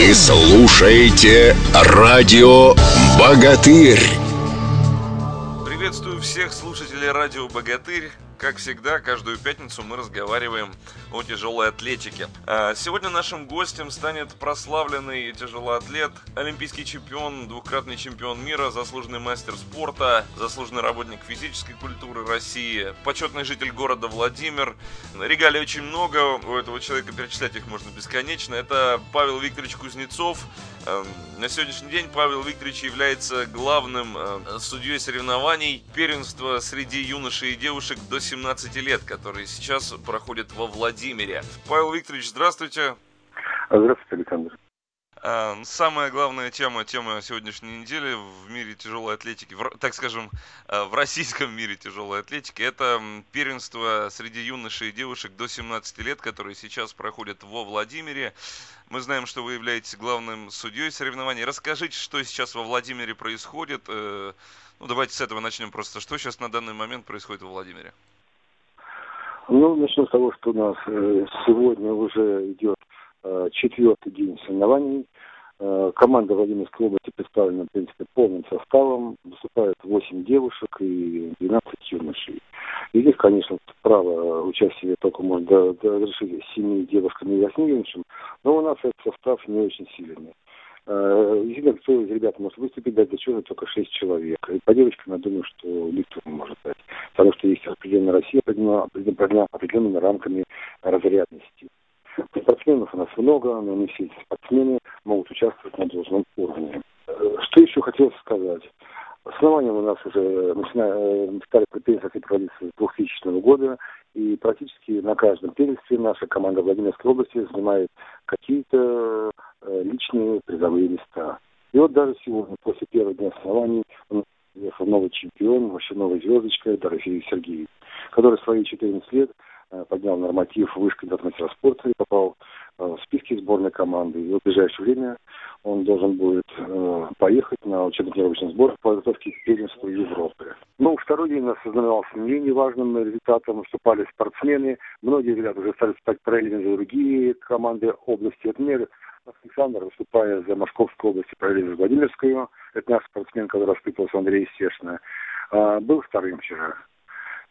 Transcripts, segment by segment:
Вы слушаете радио «Богатырь». Приветствую всех слушателей радио «Богатырь». Как всегда, каждую пятницу мы разговариваем о тяжелой атлетике. А, сегодня нашим гостем станет прославленный тяжелоатлет, олимпийский чемпион, двукратный чемпион мира, заслуженный мастер спорта, заслуженный работник физической культуры России, почетный житель города Владимир. Регалий очень много, у этого человека перечислять их можно бесконечно. Это Павел Викторович Кузнецов. А, на сегодняшний день Павел Викторович является главным а, судьей соревнований первенства среди юношей и девушек до 17 лет, которые сейчас проходят во Владимире. Павел Викторович, здравствуйте. Здравствуйте, Александр. А, самая главная тема, тема сегодняшней недели в мире тяжелой атлетики, в, так скажем, а, в российском мире тяжелой атлетики, это первенство среди юношей и девушек до 17 лет, которые сейчас проходят во Владимире. Мы знаем, что вы являетесь главным судьей соревнований. Расскажите, что сейчас во Владимире происходит. Э, ну, давайте с этого начнем просто. Что сейчас на данный момент происходит во Владимире? Ну, начну с того, что у нас э, сегодня уже идет э, четвертый день соревнований. Э, команда Владимирской области представлена, в принципе, полным составом. Выступают 8 девушек и 12 юношей. И здесь, конечно, право участия только можно разрешить 7 девушкам и 8 юношам, но у нас этот состав не очень сильный. Действительно, кто из ребят может выступить, дать зачет только 6 человек. И по девочкам, я думаю, что никто не может дать потому что есть определенная Россия, определена определенными рамками разрядности. Спортсменов у нас много, но не все спортсмены могут участвовать на должном уровне. Что еще хотелось сказать? Основанием у нас уже начинали, стали предприятия проводиться с 2000 года, и практически на каждом первенстве наша команда Владимирской области занимает какие-то э, личные призовые места. И вот даже сегодня, после первого дня оснований, нас приехал новый чемпион, вообще новая звездочка, Дорофей Сергеевич, который в свои 14 лет э, поднял норматив выше кандидата мастера спорта и попал э, в списки сборной команды. И в ближайшее время он должен будет э, поехать на учебно-тренировочный сбор по подготовке к первенству Европы. Ну, второй день нас ознаменовался не важным результатом. Выступали спортсмены. Многие ребята уже стали стать параллельно за другие команды области. Например, Александр, выступая за Московскую область провели за Владимирскую, это наш спортсмен, который распытывался Андрей Стешина, а, был вторым вчера.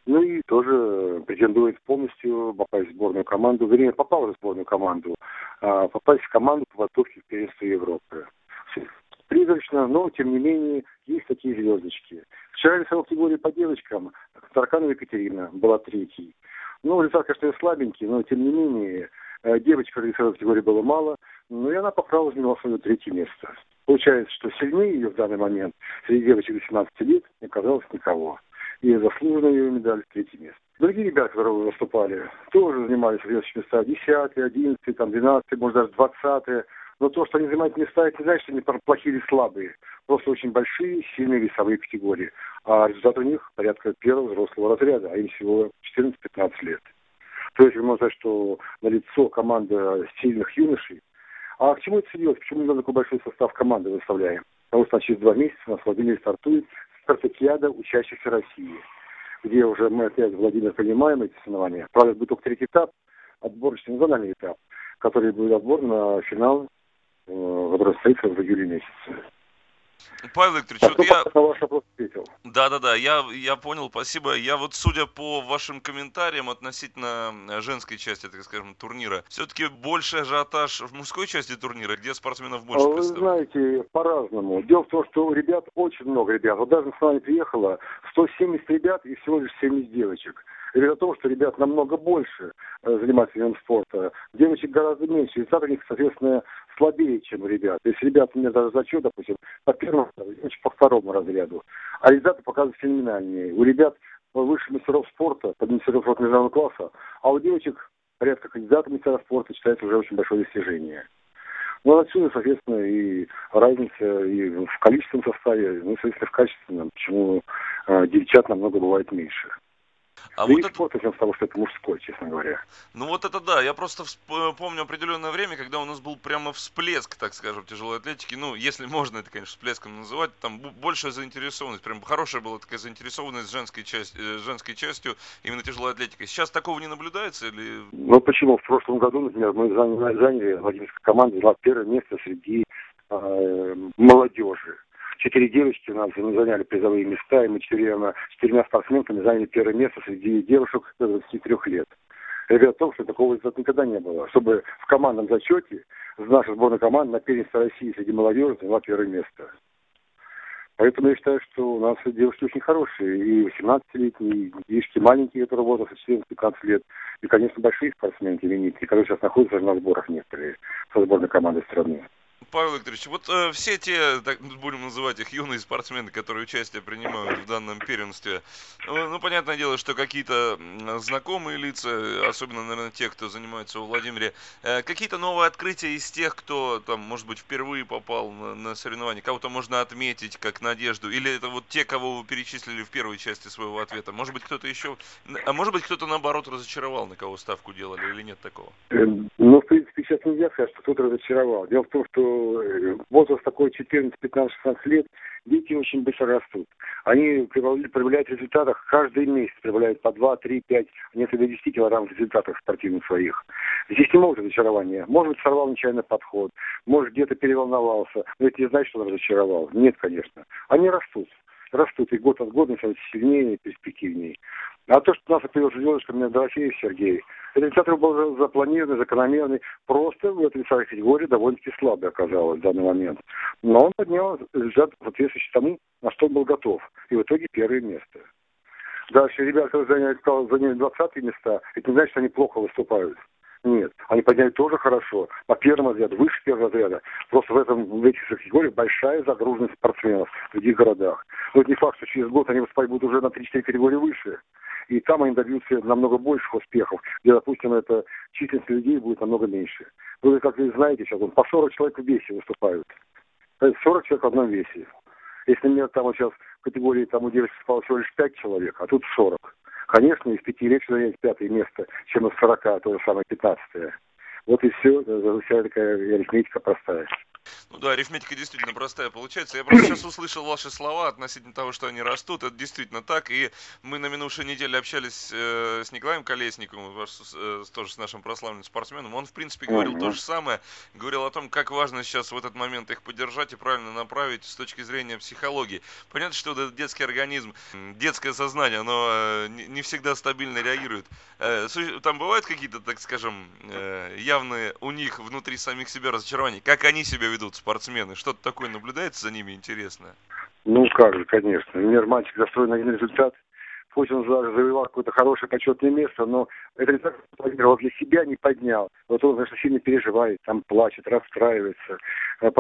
Ну и тоже претендует полностью попасть в сборную команду, вернее, попал в сборную команду, а, попасть в команду по подготовке к первенству Европы. Призрачно, но, тем не менее, есть такие звездочки. Вчера рисовал категории по девочкам, Тарканова Екатерина была третьей. Ну, результат, конечно, слабенький, но, тем не менее, э, девочек в категории было мало, ну и она попала заняла свое третье место. Получается, что сильнее ее в данный момент среди девочек 18 лет не оказалось никого. И заслуженно ее медаль третье место. Другие ребята, которые выступали, тоже занимали следующие места 10, 11, там, 12, может даже 20. Но то, что они занимают места, это не значит, что они плохие или слабые. Просто очень большие, сильные весовые категории. А результат у них порядка первого взрослого разряда, а им всего 14-15 лет. То есть можно сказать, что на лицо команда сильных юношей а к чему это все делать? Почему мы такой большой состав команды выставляем? Потому что через два месяца у нас в Владимире стартует спартакиада учащихся России, где уже мы опять Владимир принимаем эти соревнования. Правда, будет только третий этап, отборочный национальный этап, который будет отбор на финал, э, состоится в июле месяце. Павел Викторович, а вот я... На ваш вопрос ответил. Да, да, да, я, я понял, спасибо. Я вот, судя по вашим комментариям относительно э, женской части, так скажем, турнира, все-таки больше ажиотаж в мужской части турнира, где спортсменов больше Вы знаете, по-разному. Дело в том, что у ребят очень много ребят. Вот даже с нами приехало 170 ребят и всего лишь 70 девочек. И говорит о том, что ребят намного больше э, занимаются видом спорта. Девочек гораздо меньше. Результат у них, соответственно, слабее, чем ребят. Если ребята у меня даже зачет, допустим, по первому, по второму разряду. А результаты показывают феноменальнее. У ребят выше мастеров спорта, под мастеров международного класса, а у девочек порядка кандидатов мастера спорта считается уже очень большое достижение. Ну, отсюда, соответственно, и разница и в количественном составе, ну, соответственно, в качественном, почему э, девчат намного бывает меньше. А да вот это... начнем с того, что это мужской, честно говоря. Ну вот это да, я просто всп- помню определенное время, когда у нас был прямо всплеск, так скажем, тяжелой атлетики, ну, если можно это, конечно, всплеском называть, там большая заинтересованность, прям хорошая была такая заинтересованность женской, часть, э, женской частью именно тяжелой атлетикой. Сейчас такого не наблюдается или... Ну почему? В прошлом году, например, мы заняли, заняли Владимирская команда заняла первое место среди э, молодежи четыре девочки у нас заняли призовые места, и мы четырьмя, четырьмя спортсменками заняли первое место среди девушек 23 лет. Я говорю о том, что такого никогда не было. Чтобы в командном зачете наша сборная команда на первенстве России среди молодежи заняла первое место. Поэтому я считаю, что у нас девушки очень хорошие. И 18-летние, и девушки маленькие, которые возраста 14-15 лет. И, конечно, большие спортсменки, именитые, которые сейчас находятся на сборах некоторые со сборной команды страны. Павел Викторович, вот э, все те, так будем называть их, юные спортсмены, которые участие принимают в данном первенстве, ну, ну, понятное дело, что какие-то знакомые лица, особенно, наверное, те, кто занимается во Владимире, э, какие-то новые открытия из тех, кто, там, может быть, впервые попал на, на соревнования, кого-то можно отметить как надежду, или это вот те, кого вы перечислили в первой части своего ответа, может быть, кто-то еще, а может быть, кто-то, наоборот, разочаровал, на кого ставку делали, или нет такого? Сейчас нельзя сказать, что кто-то разочаровал. Дело в том, что Э, возраст такой 14, 15, 16 лет, дети очень быстро растут. Они проявляют в результатах каждый месяц, проявляют по 2, 3, 5, несколько 10 килограмм в результатах спортивных своих. Здесь не может разочарования. Может быть, сорвал нечаянно подход, может, где-то переволновался, но это не значит, что он разочаровал. Нет, конечно. Они растут растут и год от года становятся сильнее и перспективнее. А то, что нас привез звездочка, меня Дорофеев Сергей, его был запланированный, закономерный. Просто в этой весовой категории довольно-таки слабый оказалось в данный момент. Но он поднял результат соответствующий тому, на что он был готов. И в итоге первое место. Дальше ребята, которые заняли, заняли 20 места, это не значит, что они плохо выступают. Нет, они подняли тоже хорошо, по первому разряду, выше первого разряда. Просто в, этом, в этих категориях большая загруженность спортсменов в других городах. Но это не факт, что через год они будут уже на 3-4 категории выше. И там они добьются намного больших успехов, где, допустим, это численность людей будет намного меньше. Вы, как вы знаете, сейчас по 40 человек в весе выступают. 40 человек в одном весе. Если, например, там вот сейчас в категории там у девочек спало всего лишь 5 человек, а тут 40. Конечно, из пяти легче занять пятое место, чем из сорока, то же самое пятнадцатое. Вот и все, вся такая арифметика простая. Ну да, арифметика действительно простая получается. Я просто сейчас услышал ваши слова относительно того, что они растут. Это действительно так. И мы на минувшей неделе общались э, с Николаем Колесниковым, ваш, э, тоже с нашим прославленным спортсменом. Он, в принципе, говорил uh-huh. то же самое. Говорил о том, как важно сейчас в этот момент их поддержать и правильно направить с точки зрения психологии. Понятно, что этот детский организм, детское сознание, оно э, не всегда стабильно реагирует. Э, там бывают какие-то, так скажем, э, явные у них внутри самих себя разочарования. Как они себя ведут? Ведут спортсмены? Что-то такое наблюдается за ними интересное? Ну как же, конечно. Например, мальчик застроен один результат, пусть он завоевал какое-то хорошее почетное место, но этот результат планировал для себя, не поднял. Вот он, конечно, сильно переживает, там плачет, расстраивается. Э,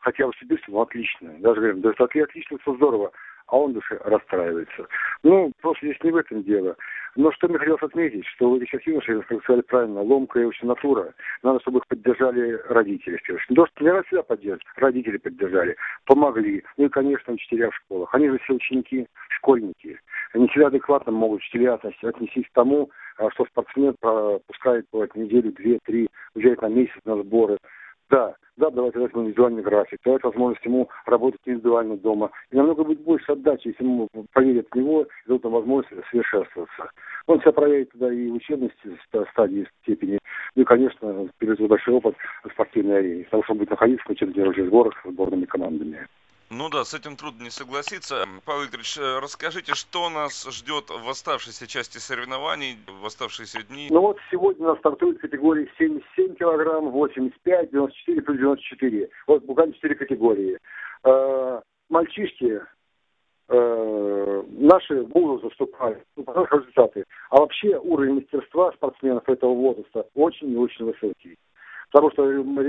хотя бы себе, отлично. Даже говорим, да отлично, все здорово а он душе расстраивается. Ну, просто здесь не в этом дело. Но что мне хотелось отметить, что у этих юношей, как сказали правильно, ломкая очень натура. Надо, чтобы их поддержали родители. Не то, что не надо всегда поддерживать, родители поддержали, помогли. Ну и, конечно, учителя в школах. Они же все ученики, школьники. Они всегда адекватно могут учителя отнестись к тому, а, что спортсмен пропускает бывает, неделю, две, три, уезжает на месяц на сборы. Да, да, давайте возьмем индивидуальный график, давать возможность ему работать индивидуально дома. И намного будет больше отдачи, если ему поверят в него и дадут ему возможность совершенствоваться. Он себя проявит тогда и в учебности стадии, степени, ну и, конечно, перейдет большой опыт в спортивной арене, потому что он будет находиться в учебных сборах с сборными командами. Ну да, с этим трудно не согласиться. Павел Викторович, э, расскажите, что нас ждет в оставшейся части соревнований, в оставшиеся дни? Ну вот сегодня у нас стартует категории 77 килограмм, 85, 94 плюс 94. Вот буквально 4 категории. Э, мальчишки э, наши будут заступать, ну, результаты. А вообще уровень мастерства спортсменов этого возраста очень и очень высокий. Потому что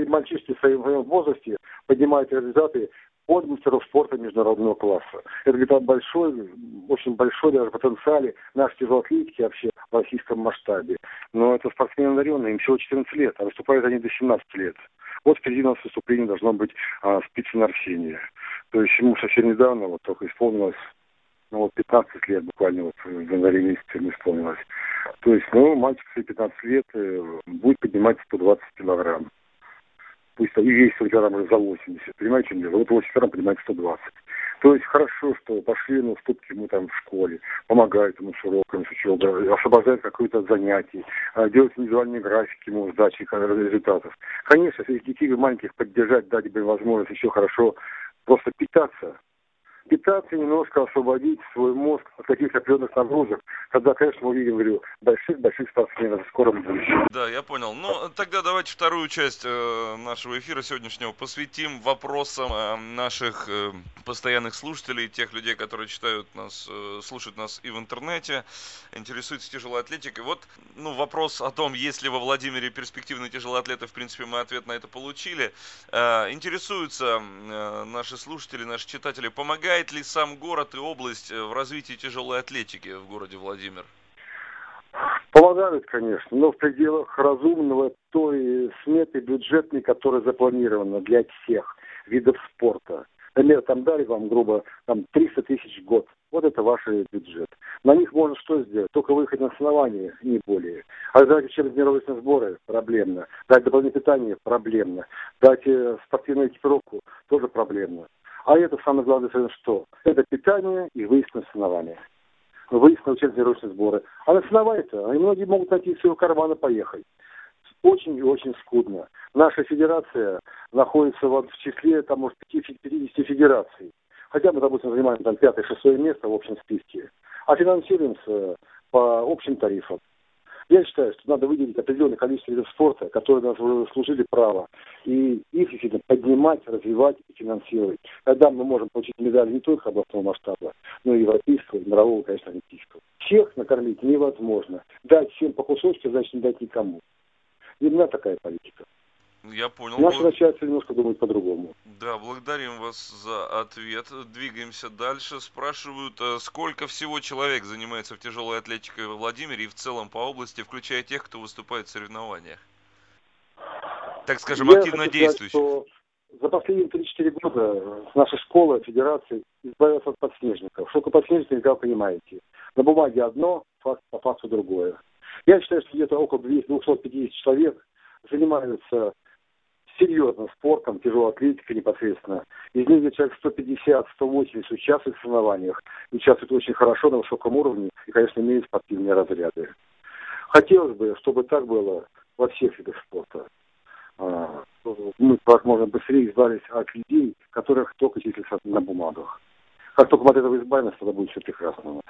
мальчишки в своем возрасте поднимают результаты от мастеров спорта международного класса. Это говорит о большой, очень большой даже потенциале нашей тяжелой атлетики вообще в российском масштабе. Но это спортсмены одаренные, им всего 14 лет, а выступают они до 17 лет. Вот впереди у нас выступление должно быть а, спицен Арсения. То есть ему совсем недавно, вот только исполнилось ну вот 15 лет буквально вот в январе месяце ему исполнилось. То есть, ну, мальчик в 15 лет э, будет поднимать 120 килограмм. Пусть и килограмм уже за 80, понимаете, дело? Вот 80 килограмм поднимает 120. То есть хорошо, что пошли на уступки ему там в школе, помогают ему с уроками, с учебой, освобождают какое-то занятие, а, делают индивидуальные графики ему сдачи результатов. Конечно, если детей маленьких поддержать, дать бы возможность еще хорошо просто питаться, питаться, немножко освободить свой мозг от каких-то определенных нагрузок. Тогда, конечно, мы увидим, говорю, больших-больших спортсменов в скором будущем. Да, я понял. Ну, тогда давайте вторую часть э, нашего эфира сегодняшнего посвятим вопросам э, наших э, постоянных слушателей, тех людей, которые читают нас, слушают нас и в интернете, интересуются тяжелой атлетикой. Вот, ну, вопрос о том, есть ли во Владимире перспективные тяжелые атлеты, в принципе, мы ответ на это получили. Интересуются наши слушатели, наши читатели, помогает Помогает ли сам город и область э, в развитии тяжелой атлетики в городе Владимир? Помогают, конечно, но в пределах разумного той сметы бюджетной, которая запланирована для всех видов спорта. Например, там дали вам, грубо, там 300 тысяч в год. Вот это ваш бюджет. На них можно что сделать? Только выехать на основание, не более. А дать учебно-тренировочные сборы – проблемно. Дать дополнительное питание – проблемно. Дать э, спортивную экипировку – тоже проблемно. А это самое главное, что? Это питание и выезд на соревнования. Выезд на учебно-тренировочные сборы. А на соревнования-то, они многие могут найти своего кармана поехать. Очень и очень скудно. Наша федерация находится в числе, там, может, 50 федераций. Хотя мы, допустим, занимаем там пятое-шестое место в общем списке. А финансируемся по общим тарифам. Я считаю, что надо выделить определенное количество видов спорта, которые нас служили право, и их действительно поднимать, развивать и финансировать. Тогда мы можем получить медаль не только областного масштаба, но и европейского, и мирового, конечно, олимпийского. Всех накормить невозможно. Дать всем по кусочку, значит не дать никому. Именно такая политика. Я понял. Наше начальство немножко думает по-другому. Да, благодарим вас за ответ. Двигаемся дальше. Спрашивают, э, сколько всего человек занимается в тяжелой атлетике во Владимире и в целом по области, включая тех, кто выступает в соревнованиях? Так скажем, Я активно действующих. Сказать, за последние 3-4 года наша школа, федерация избавилась от подснежников. Что такое подснежники, как вы понимаете. На бумаге одно, факт, по факту другое. Я считаю, что где-то около 250 человек занимаются серьезным спортом, тяжелой атлетикой непосредственно. Из где человек 150-180 участвует в соревнованиях, участвует очень хорошо на высоком уровне и, конечно, имеют спортивные разряды. Хотелось бы, чтобы так было во всех видах спорта. А, мы как можно быстрее избавились от людей, которых только числятся на бумагах. Как только мы от этого избавимся, тогда будет все прекрасно у нас.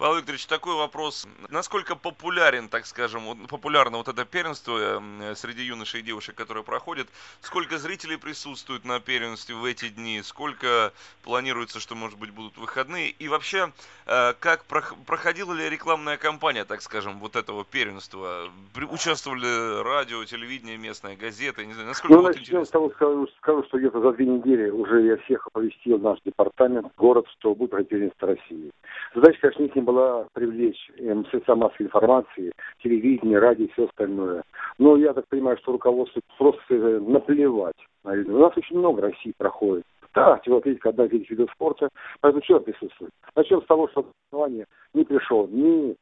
Павел Викторович, такой вопрос. Насколько популярен, так скажем, популярно вот это первенство э, среди юношей и девушек, которое проходит? Сколько зрителей присутствует на первенстве в эти дни? Сколько планируется, что, может быть, будут выходные? И вообще, э, как проходила ли рекламная кампания, так скажем, вот этого первенства? Участвовали радио, телевидение, местная газета? Не знаю, насколько ну, вот начнем с того, скажу, скажу, что где-то за две недели уже я всех оповестил наш департамент, город, что будет первенство России. Задача, конечно, не была привлечь средства массовой информации, телевидение, радио и все остальное. Но я так понимаю, что руководство просто э, наплевать. Наверное. У нас очень много России проходит. Да, тяжелоатлетика одна из видов спорта, поэтому что присутствует? Начнем с того, что основание не пришел ни,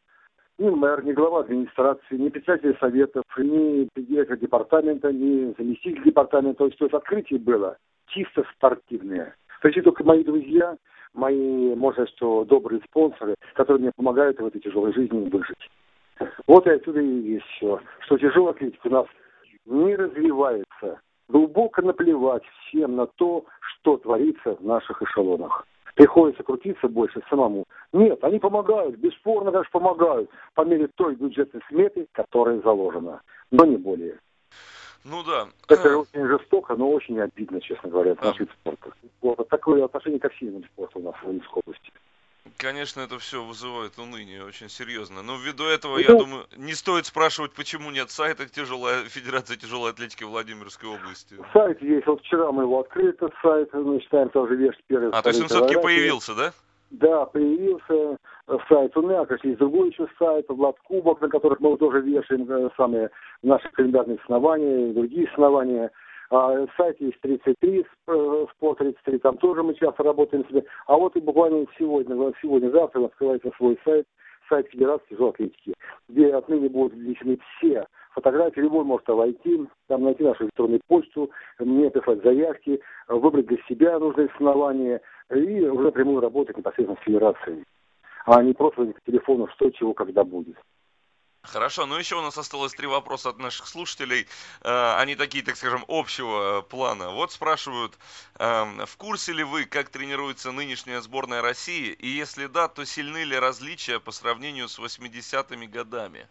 ни мэр, ни глава администрации, ни председатель советов, ни директор департамента, ни заместитель департамента. То есть, то есть открытие было чисто спортивное. Есть только мои друзья, мои, можно что добрые спонсоры, которые мне помогают в этой тяжелой жизни выжить. Вот и отсюда и есть все. Что тяжелая атлетика у нас не развивается. Глубоко наплевать всем на то, что творится в наших эшелонах. Приходится крутиться больше самому. Нет, они помогают, бесспорно даже помогают по мере той бюджетной сметы, которая заложена. Но не более. Ну да. Это очень жестоко, но очень обидно, честно говоря, да. нашего спорта. Вот такое отношение ко всем спорту у нас в Волинской области. Конечно, это все вызывает уныние очень серьезно. Но ввиду этого, ну, я думаю, не стоит спрашивать, почему нет сайта тяжелая, Федерации тяжелой атлетики Владимирской области. Сайт есть. Вот вчера мы его открыли, этот сайт. Мы считаем, тоже веш первый. А, то есть он все-таки появился, да? Да, появился сайт меня, конечно, есть другой еще сайт, Влад Кубок, на которых мы тоже вешаем э, самые наши календарные основания, другие основания. А, сайт есть 33, Спорт 33, там тоже мы часто работаем себе. А вот и буквально сегодня, сегодня-завтра открывается свой сайт, сайт Федерации тяжелой атлетики, где отныне будут внесены все фотографии, любой может войти, там найти нашу электронную почту, мне писать заявки, выбрать для себя нужные основания и уже прямую работать непосредственно с федерацией, а не просто по телефону, что, чего, когда будет. Хорошо, ну еще у нас осталось три вопроса от наших слушателей. Э, они такие, так скажем, общего э, плана. Вот спрашивают, эм, в курсе ли вы, как тренируется нынешняя сборная России? И если да, то сильны ли различия по сравнению с 80-ми годами?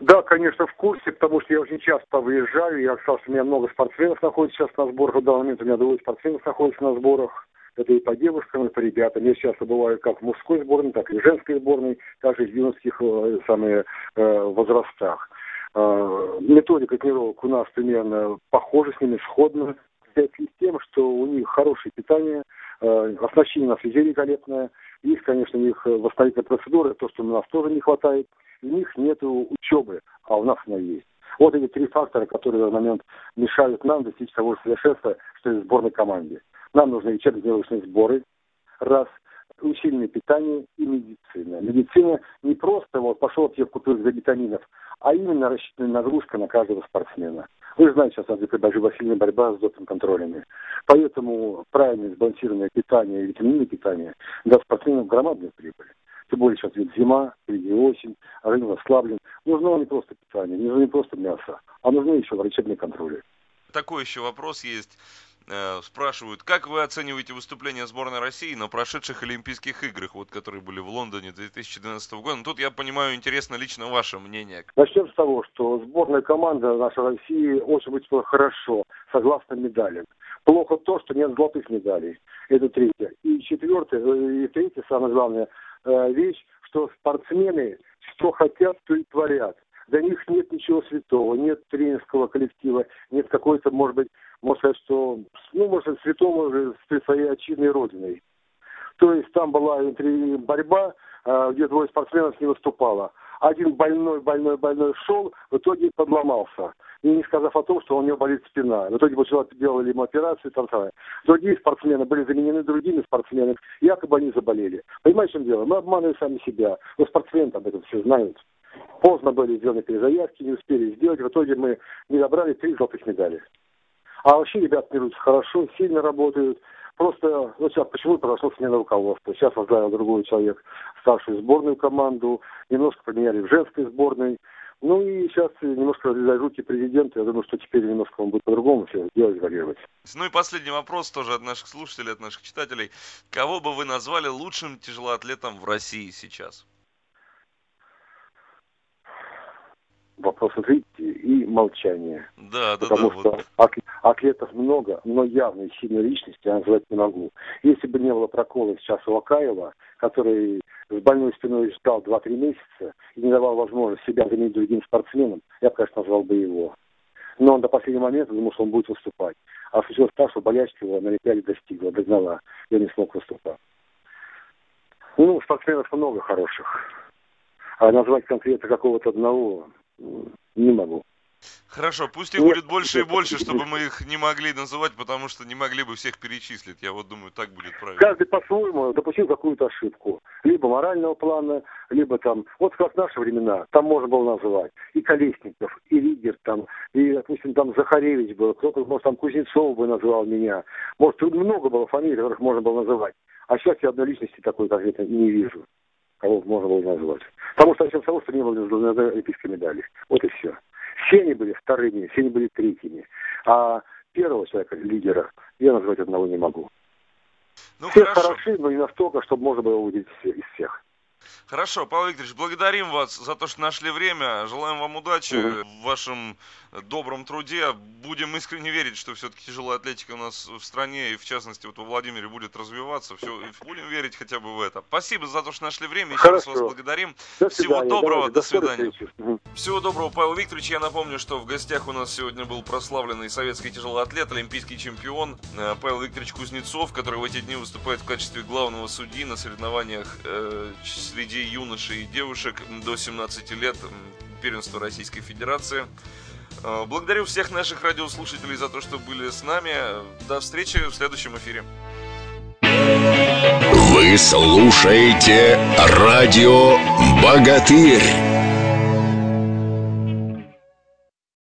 Да, конечно, в курсе, потому что я очень часто выезжаю. Я, кстати, у меня много спортсменов находится сейчас на сборах. В данный момент у меня двое спортсменов находится на сборах. Это и по девушкам, и по ребятам. Я часто бываю как в мужской сборной, так и в женской сборной, также в юношеских э, самые, э, возрастах. Э, методика тренировок у нас примерно похожа с ними, сходна. С тем, что у них хорошее питание, оснащение у нас везде великолепное. Есть, конечно, у них восстановительные процедуры, то, что у нас тоже не хватает. У них нет учебы, а у нас она есть. Вот эти три фактора, которые в момент мешают нам достичь того же совершенства, что и в сборной команде. Нам нужны учебно-тренировочные сборы, раз, усиленное питание и медицина. Медицина не просто вот пошел аптеку купил за витаминов, а именно рассчитанная нагрузка на каждого спортсмена. Вы знаете, сейчас у нас большая сильная борьба с допинг-контролями. Поэтому правильное сбалансированное питание и витаминное питание даст спортсменам громадную прибыль. Тем более сейчас ведь зима, впереди осень, организм ослаблен. Нужно не просто питание, нужно не просто мясо, а нужны еще врачебные контроли. Такой еще вопрос есть. Э, спрашивают, как вы оцениваете выступление сборной России на прошедших Олимпийских играх, вот, которые были в Лондоне 2012 года? Ну, тут, я понимаю, интересно лично ваше мнение. Начнем с того, что сборная команда нашей России очень выступила хорошо, согласно медалям. Плохо то, что нет золотых медалей. Это третье. И четвертое, и третье, самое главное, э, вещь, что спортсмены что хотят, то и творят. Для них нет ничего святого, нет тренерского коллектива, нет какой-то, может быть, можно сказать, что, ну, может, святого уже с своей отчизной родиной. То есть там была борьба, а, где двое спортсменов не выступало. Один больной, больной, больной шел, в итоге подломался. И не сказав о том, что у него болит спина. В итоге почему делали ему операцию, там самое. Другие спортсмены были заменены другими спортсменами, якобы они заболели. Понимаете, в чем дело? Мы обманываем сами себя. Но спортсмены об этом все знают. Поздно были сделаны перезаявки, не успели сделать. В итоге мы не добрали три золотых медали. А вообще ребят тренируются хорошо, сильно работают. Просто, ну сейчас почему произошло смена руководства? Сейчас возглавил другой человек старшую сборную команду, немножко поменяли в женской сборной. Ну и сейчас немножко руки президента, я думаю, что теперь немножко он будет по-другому все делать, варьировать. Ну и последний вопрос тоже от наших слушателей, от наших читателей. Кого бы вы назвали лучшим тяжелоатлетом в России сейчас? Вопрос ответите и молчание. Да, да, Потому да. что вот. атлетов много, но явной сильной личности я назвать не могу. Если бы не было прокола сейчас у Акаева, который с больной спиной ждал 2-3 месяца и не давал возможность себя заменить другим спортсменам, я бы, конечно, назвал бы его. Но он до последнего момента думал, что он будет выступать. А случилось так, что болячка его на Олимпиаде достигла, догнала, и он не смог выступать. Ну, спортсменов много хороших. А назвать конкретно какого-то одного не могу. Хорошо, пусть их будет больше и больше, чтобы мы их не могли называть, потому что не могли бы всех перечислить. Я вот думаю, так будет правильно. Каждый по-своему допустил какую-то ошибку. Либо морального плана, либо там, вот как в наши времена, там можно было называть и Колесников, и Ригер там, и, допустим, там Захаревич был, кто-то, может, там Кузнецов бы называл меня. Может, много было фамилий, которых можно было называть. А сейчас я одной личности такой конкретно не вижу кого можно было назвать. Потому что начнем с того, что не было олимпийской медали. Вот и все. Все они были вторыми, все они были третьими. А первого человека, лидера, я назвать одного не могу. Ну, все хорошо. хороши, но не настолько, чтобы можно было увидеть из всех. Хорошо, Павел Викторович, благодарим вас за то, что нашли время. Желаем вам удачи угу. в вашем добром труде. Будем искренне верить, что все-таки тяжелая атлетика у нас в стране и в частности вот во Владимире будет развиваться. Все, будем верить хотя бы в это. Спасибо за то, что нашли время. Еще раз вас благодарим. До Всего доброго, до свидания. Угу. Всего доброго, Павел Викторович. Я напомню, что в гостях у нас сегодня был прославленный советский тяжелый атлет, олимпийский чемпион э, Павел Викторович Кузнецов, который в эти дни выступает в качестве главного судьи на соревнованиях э, среди юношей и девушек до 17 лет первенства Российской Федерации. Э, благодарю всех наших радиослушателей за то, что были с нами. До встречи в следующем эфире. Вы слушаете радио «Богатырь».